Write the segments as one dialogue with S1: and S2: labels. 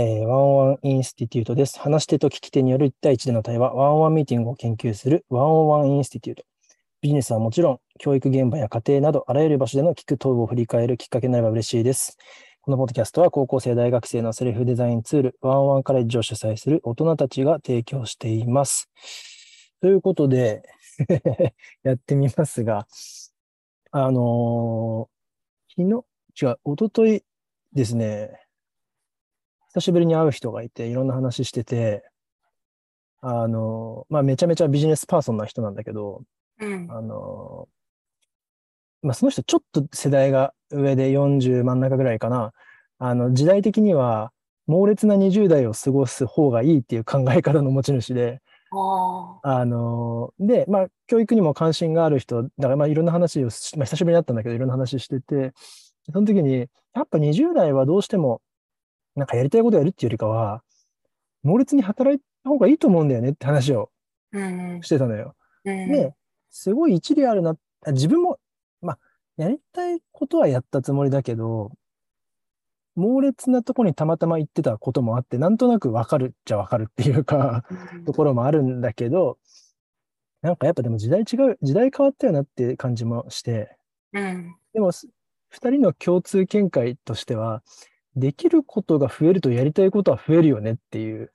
S1: えー1on1 Institute です。話し手と聞き手による1対1での対話、1on1 ミーティングを研究する 1on1 Institute。ビジネスはもちろん、教育現場や家庭など、あらゆる場所での聞く等を振り返るきっかけになれば嬉しいです。このポッドキャストは、高校生、大学生のセルフデザインツール、ワンワンカレッジを主催する大人たちが提供しています。ということで、やってみますが、あのー昨日、違う、一昨日ですね、久しぶりに会う人がいて、いろんな話してて、あの、まあ、めちゃめちゃビジネスパーソンな人なんだけど、
S2: うん。
S1: あの、まあ、その人ちょっと世代が上で40真ん中ぐらいかな。あの、時代的には猛烈な20代を過ごす方がいいっていう考え方の持ち主で、
S2: あ
S1: あの、で、まあ、教育にも関心がある人、だからまあ、いろんな話をし、まあ、久しぶりに会ったんだけど、いろんな話してて、その時に、やっぱ20代はどうしても、なんかやりたいことやるっていうよりかは、猛烈に働いた方がいいと思うんだよねって話を。してたのよ。
S2: うん。
S1: で、すごい一理あるな。あ自分も、まあ、やりたいことはやったつもりだけど、猛烈なとこにたまたま行ってたこともあって、なんとなくわかるっちゃわかるっていうか、
S2: うん
S1: ところもあるんだけど、なんかやっぱでも時代違う、時代変わったよなって感じもして、
S2: うん。
S1: でも、す二人の共通見解としては、できることが増えるとやりたいことは増えるよねっていう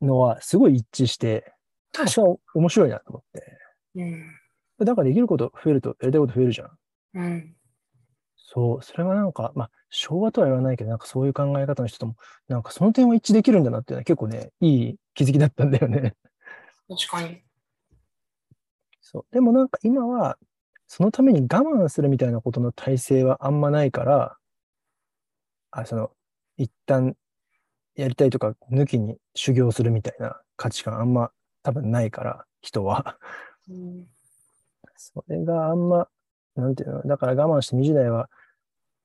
S1: のはすごい一致して、
S2: 確
S1: それは面白いなと思って。
S2: うん。
S1: だからできること増えるとやりたいこと増えるじゃん。
S2: うん。
S1: そう、それはなんか、まあ、昭和とは言わないけど、なんかそういう考え方の人とも、なんかその点は一致できるんだなっていうのは結構ね、いい気づきだったんだよね。
S2: 確かに。
S1: そう。でもなんか今は、そのために我慢するみたいなことの体制はあんまないから、あ、その、一旦やりたいとか抜きに修行するみたいな価値観あんま多分ないから、人は。
S2: うん。
S1: それがあんま、なんていうの、だから我慢して20代は、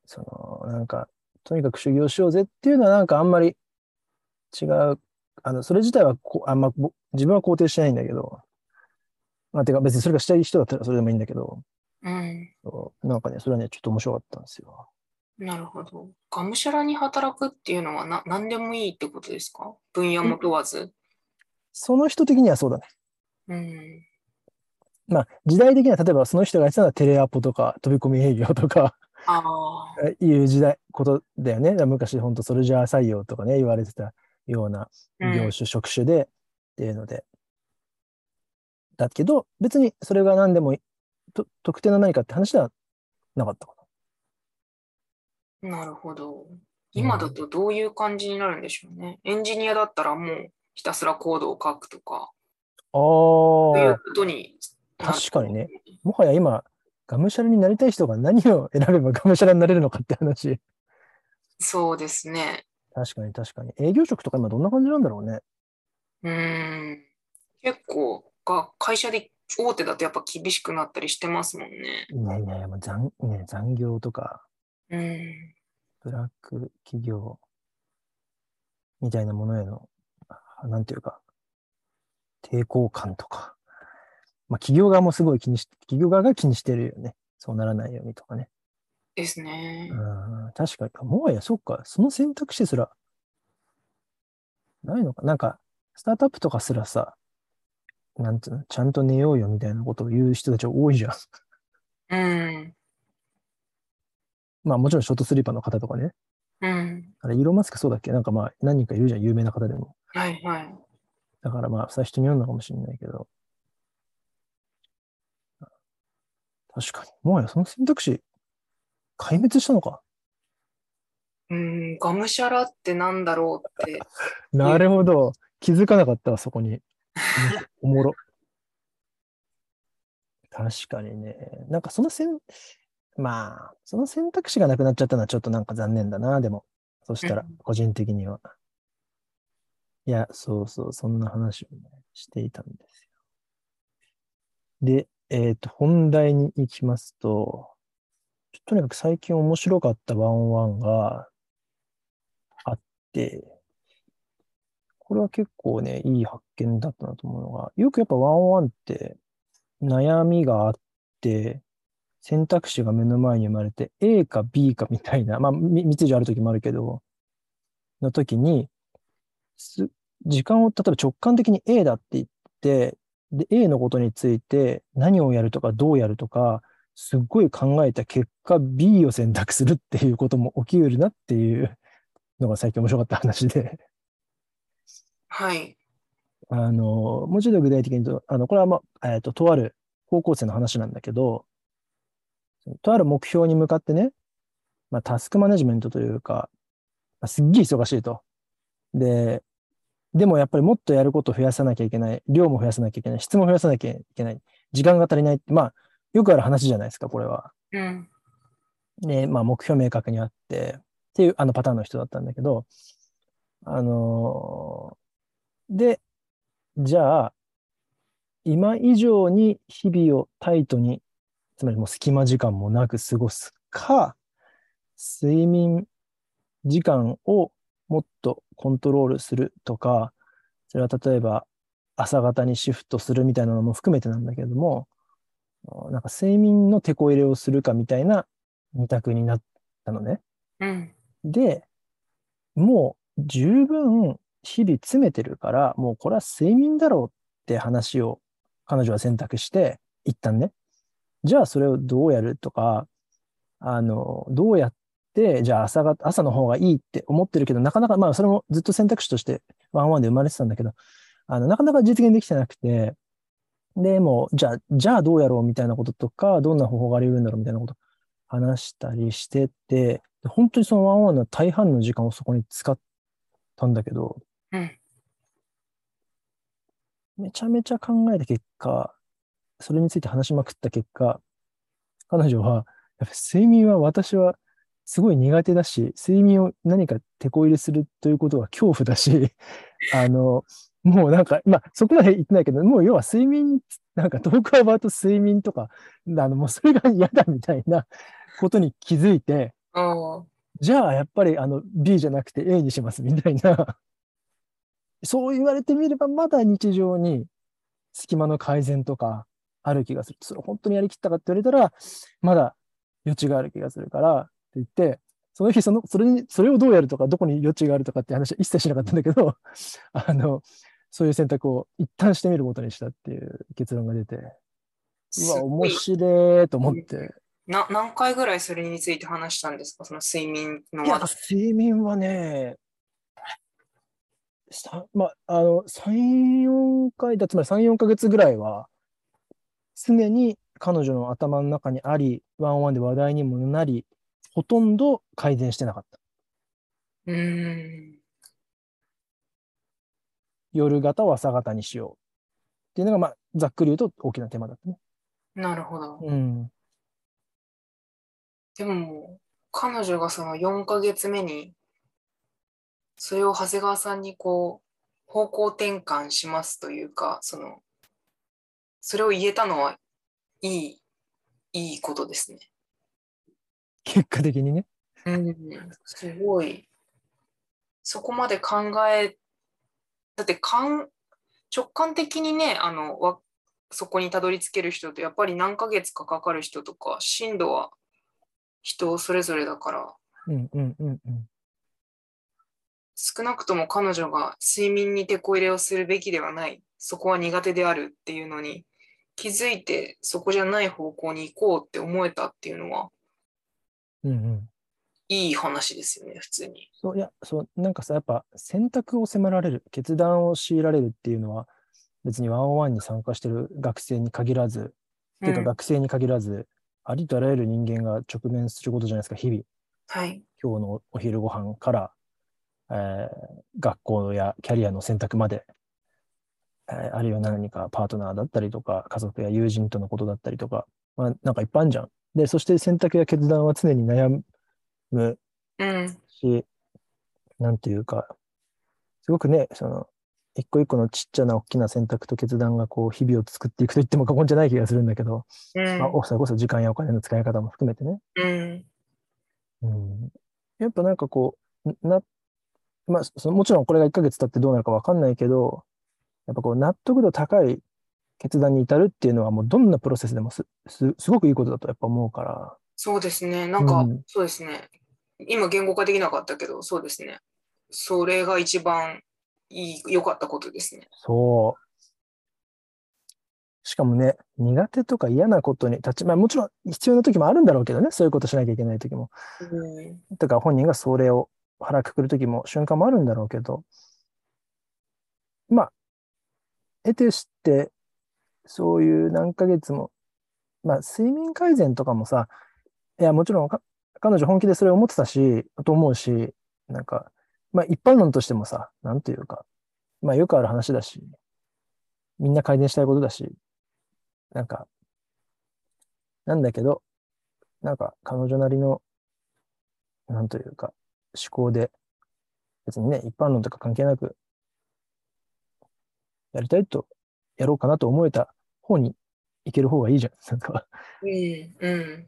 S1: その、なんか、とにかく修行しようぜっていうのはなんかあんまり違う。あの、それ自体はこあんまぼ自分は肯定してないんだけど、まあ、てか別にそれがしたい人だったらそれでもいいんだけど、
S2: うん。
S1: なんかね、それはね、ちょっと面白かったんですよ。
S2: なるほど。がむしゃらに働くっていうのはな何でもいいってことですか？分野も問わず。
S1: その人的にはそうだね。
S2: うん。
S1: まあ、時代的には例えばその人がやってたのはテレアポとか飛び込み営業とか
S2: ああ。
S1: いう時代、ことだよね。昔本当ソルジャー採用とかね、言われてたような
S2: うん
S1: 業種、職種でっていうので。だけど、別にそれが何でも特定の何かって話ではなかったか
S2: なるほど。今だとどういう感じになるんでしょうね。エンジニアだったらもうひたすらコードを書くとか、
S1: な。
S2: そういう
S1: あ
S2: ことに
S1: あ、確かにね。。もはや今、がむしゃらになりたい人が何を選べばがむしゃらになれるのかって話。
S2: そうですね。
S1: 確かに確かに。営業職とか今どんな感じなんだろうね。
S2: うん。結構が会社で大手だとやっぱ厳しくなったりしてますもんね。
S1: いやいやいや、もう残,、ね、残業とか、
S2: うん。
S1: ブラック企業みたいなものへの、あなんていうか、抵抗感とか。まあ、企業側もすごい気にし、企業側が気にしてるよね。そうならないようにとかね。
S2: ですね。
S1: うん、確かに。もはや、そっか、その選択肢すら、ないのか。なんか、スタートアップとかすらさ、なんていうの、ちゃんと寝ようよみたいなことを言う人たち多いじゃん。
S2: うん。
S1: まあもちろんショートスリーパーの方とかね。
S2: うん。
S1: あれ、イーロンマスクそうだっけ？なんかまあ何人かいるじゃん、有名な方でも。
S2: はいはい。
S1: だからまあ、最初に読んだかもしれないけど。確かに。もはやその選択肢、壊滅したのか。
S2: うん。がむしゃらってなんだろうって。
S1: なるほど。気づかなかったわ、そこに。おもろ。確かにね。なんかその選、まあ、その選択肢がなくなっちゃったのはちょっとなんか残念だな、でも。そしたら
S2: うん、
S1: 個人的には。いや、そうそう、そんな話をね、していたんですよ。で、えっ、と、本題に行きますと、とにかく最近面白かったワンワンがあって、これは結構ね、いい発見だったなと思うのが、よくやっぱワンワンって悩みがあって、選択肢が目の前に生まれて、A か B かみたいな、まあ、み三つ以上ある時もあるけど、の時に、す時間を例えば直感的に A だって言って、で、A のことについて何をやるとかどうやるとか、すっごい考えた結果 B を選択するっていうことも起きうるなっていうのが最近面白かった話で、
S2: はい。
S1: あの、もうちょっと具体的に言うと、あの、これはまあ、えっ、と、とある高校生の話なんだけど、とある目標に向かってね、まあ、タスクマネジメントというか、まあすっげえ忙しいと。で、でもやっぱりもっとやることを増やさなきゃいけない、量も増やさなきゃいけない、質も増やさなきゃいけない、時間が足りないって、まあ、よくある話じゃないですか、これは。
S2: うん。
S1: で、まあ、目標明確にあって、っていうあのパターンの人だったんだけど、あのーで、じゃあ、今以上に日々をタイトに、つまりもう隙間時間もなく過ごすか、睡眠時間をもっとコントロールするとか、それは例えば朝方にシフトするみたいなのも含めてなんだけれども、なんか睡眠の手こ入れをするかみたいな二択になったのね。
S2: うん。
S1: で、もう十分日々詰めてるから、もうこれは睡眠だろうって話を彼女は選択して、一旦ね。じゃあそれをどうやるとか、あの、どうやって、じゃあ朝が、朝の方がいいって思ってるけど、なかなか、まあそれもずっと選択肢としてワンワンで生まれてたんだけど、あの、なかなか実現できてなくて、で、もう、じゃあ、じゃあどうやろうみたいなこととか、どんな方法があり得るんだろうみたいなこと話したりしてて、で本当にそのワンワンの大半の時間をそこに使ったんだけど、
S2: うん。
S1: めちゃめちゃ考えた結果、それについて話しまくった結果、彼女は、やっぱ睡眠は私はすごい苦手だし、睡眠を何か手こ入れするということは恐怖だし、あの、もうなんか、まあ、そこまで言ってないけど、もう要は睡眠、なんかトークアバウト睡眠とか、あの、もうそれが嫌だみたいなことに気づいて。じゃあやっぱりあの B じゃなくて A にしますみたいな、そう言われてみればまだ日常に隙間の改善とかある気がする。それ本当にやりきったかって言われたら、まだ余地がある気がするからって言って、その日その、それに、それをどうやるとか、どこに余地があるとかって話は一切しなかったんだけど、あの、そういう選択を一旦してみることにしたっていう結論が出て、うわ、面白いと思って。
S2: な何回ぐらいそれについて話したんですか？その睡眠の
S1: いや
S2: 話、
S1: 睡眠はね、さまあ、あの、3、4回だ、つまり3、4ヶ月ぐらいは、常に彼女の頭の中にあり、ワンオンワンで話題にもなり、ほとんど改善してなかった。
S2: うーん。
S1: 夜型を朝型にしよう。っていうのが、まあ、ざっくり言うと大きなテーマだったね。
S2: なるほど。
S1: うん。
S2: でも彼女がその4ヶ月目に、それを長谷川さんにこう、方向転換しますというか、その、それを言えたのはいい、いいことですね。
S1: 結果的にね。
S2: うん、すごい。そこまで考え、だって感直感的にね、あの、わそこにたどり着ける人と、やっぱり何ヶ月かかかる人とか、進度は人それぞれだから、
S1: うんうんうんうん。
S2: 少なくとも彼女が睡眠に手こ入れをするべきではない、そこは苦手であるっていうのに気づいて、そこじゃない方向に行こうって思えたっていうのは、
S1: うんうん。
S2: いい話ですよね、普通に。
S1: そう、いや、そう、なんかさ、やっぱ選択を迫られる、決断を強いられるっていうのは、別にワンオンワンに参加してる学生に限らず、っていうか
S2: うん
S1: 学生に限らず、ありとあらゆる人間が直面することじゃないですか、日々。
S2: はい。
S1: 今日のお昼ご飯から、えー学校やキャリアの選択まで、えーあるいは何かパートナーだったりとか、家族や友人とのことだったりとか、まあ、なんかいっぱいあるじゃん。で、そして選択や決断は常に悩む
S2: うん。
S1: し、なんていうか、すごくね、その、一個一個のちっちゃな大きな選択と決断がこう、日々を作っていくと言っても過言じゃない気がするんだけど、
S2: うん
S1: まあ、おそれこそ時間やお金の使い方も含めてね。
S2: うん。
S1: うん、やっぱなんかこう、な、まあ、そのもちろんこれが1ヶ月経ってどうなるかわかんないけど、やっぱこう、納得度高い決断に至るっていうのはもうどんなプロセスでもす、す、すごくいいことだとやっぱ思うから、
S2: そうですね。なんか、
S1: うん
S2: そうですね。今言語化できなかったけど、そうですね。それが一番いい、良かったことですね。
S1: そう。しかもね、苦手とか嫌なことに立ち、まあもちろん必要な時もあるんだろうけどね、そういうことしなきゃいけない時も。
S2: うん。
S1: とか本人がそれを腹くくる時も瞬間もあるんだろうけど、まあ、得てして、そういう何ヶ月も、まあ睡眠改善とかもさ、いやもちろん彼女本気でそれを思ってたし、と思うし、なんか、まあ一般論としてもさ、なんというか、まあよくある話だし、みんな改善したいことだし、なんか、なんだけど、なんか彼女なりの、なんというか、思考で、別にね、一般論とか関係なく、やりたいと、やろうかなと思えた方に行ける方がいいじゃん。なんか、
S2: うん。うん。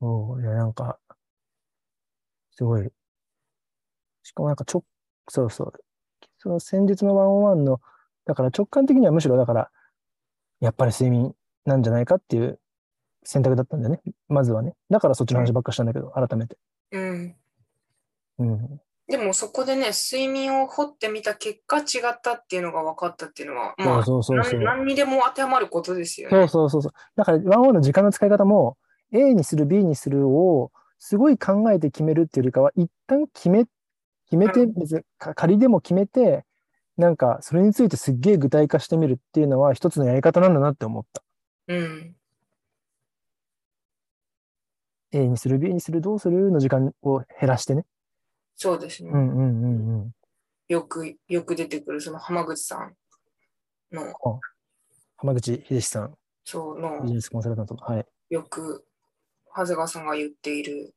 S1: おいや、なんか、すごい。しかもなんかちょ、そうそう。その先日のワンオンワンの、だから直感的にはむしろだから、やっぱり睡眠なんじゃないかっていう選択だったんだよね。まずはね。だからそっちの話ばっかしたんだけど、改めて。
S2: うん。
S1: うん。
S2: でもそこでね、睡眠を掘ってみた結果違ったっていうのが分かったっていうのは、まあ、
S1: そうそうそう
S2: 何何にでも当てはまることですよ
S1: そう
S2: ね。
S1: そうそうそう。だから、ワンオンの時間の使い方も、A にする、B にするを、すごい考えて決めるっていうよりかは、一旦決め、決めて、
S2: うん
S1: 別にか仮でも決めて、なんか、それについてすっげえ具体化してみるっていうのは、一つのやり方なんだなって思った。
S2: うん。
S1: A にする、B にする、どうするの時間を減らしてね。
S2: そうですね。
S1: うんうんうんうん。
S2: よく、よく出てくる、その浜口さんの、
S1: 浜口秀さん、
S2: そうの
S1: ビジ、ネスコンサルタントの。はい。
S2: よく、長谷川さんが言っている、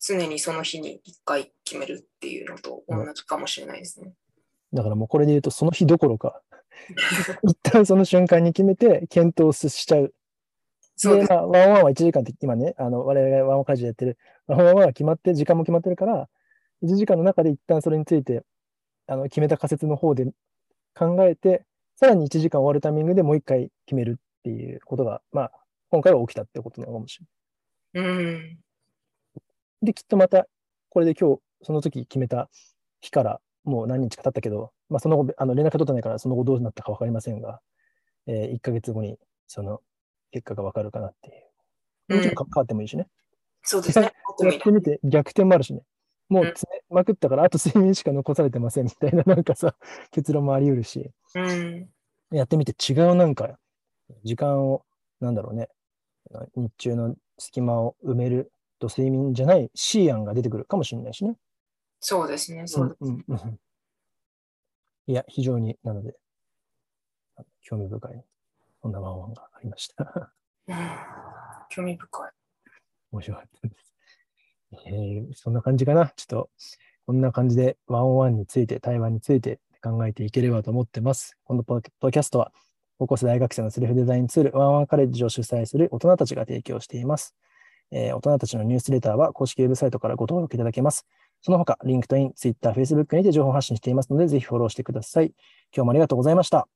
S2: 常にその日に一回決めるっていうのと同じかもしれないですね。
S1: だからもうこれで言うと、その日どころか、一旦その瞬間に決めて、検討しちゃう。で、
S2: そうです。
S1: まあ、ワンワンは1時間って今ね、あの、我々がワンワン会議でやってる、ワンワンは決まって、時間も決まってるから、1時間の中で一旦それについて、あの、決めた仮説の方で考えて、さらに1時間終わるタイミングでもう一回決めるっていうことが、まあ、今回は起きたってことなのかもしれない。
S2: うん。
S1: で、きっとまた、これで今日、その時決めた日から、もう何日か経ったけど、まあ、その後、あの、連絡取ってないから、その後どうなったかわかりませんが、えー、1ヶ月後に、その、結果がわかるかなっていう。もちろんか変わってもいいしね。
S2: そうですね。
S1: やってみて逆転もあるしね。もう詰めまくったから、あと睡眠しか残されてませんみたいな、なんかさ、結論もあり得るし、
S2: うん。
S1: やってみて違うなんか、時間を、なんだろうね、日中の隙間を埋めると睡眠じゃない C 案が出てくるかもしれないしね。
S2: そうですね。そうです。
S1: うんうんうんいや、非常に、なので、興味深い、そんなワンワンがありました。
S2: うん興味深い。
S1: 面白かったです。えーそんな感じかな。ちょっと、こんな感じでワンオンワンについて、対話について考えていければと思ってます。このポッドキャストは、高校生大学生のセルフデザインツール、ワンワンカレッジを主催する大人たちが提供しています。えー大人たちのニュースレターは公式ウェブサイトからご登録いただけます。その他、LinkedIn、Twitter、Facebook にて情報発信していますので、ぜひフォローしてください。今日もありがとうございました。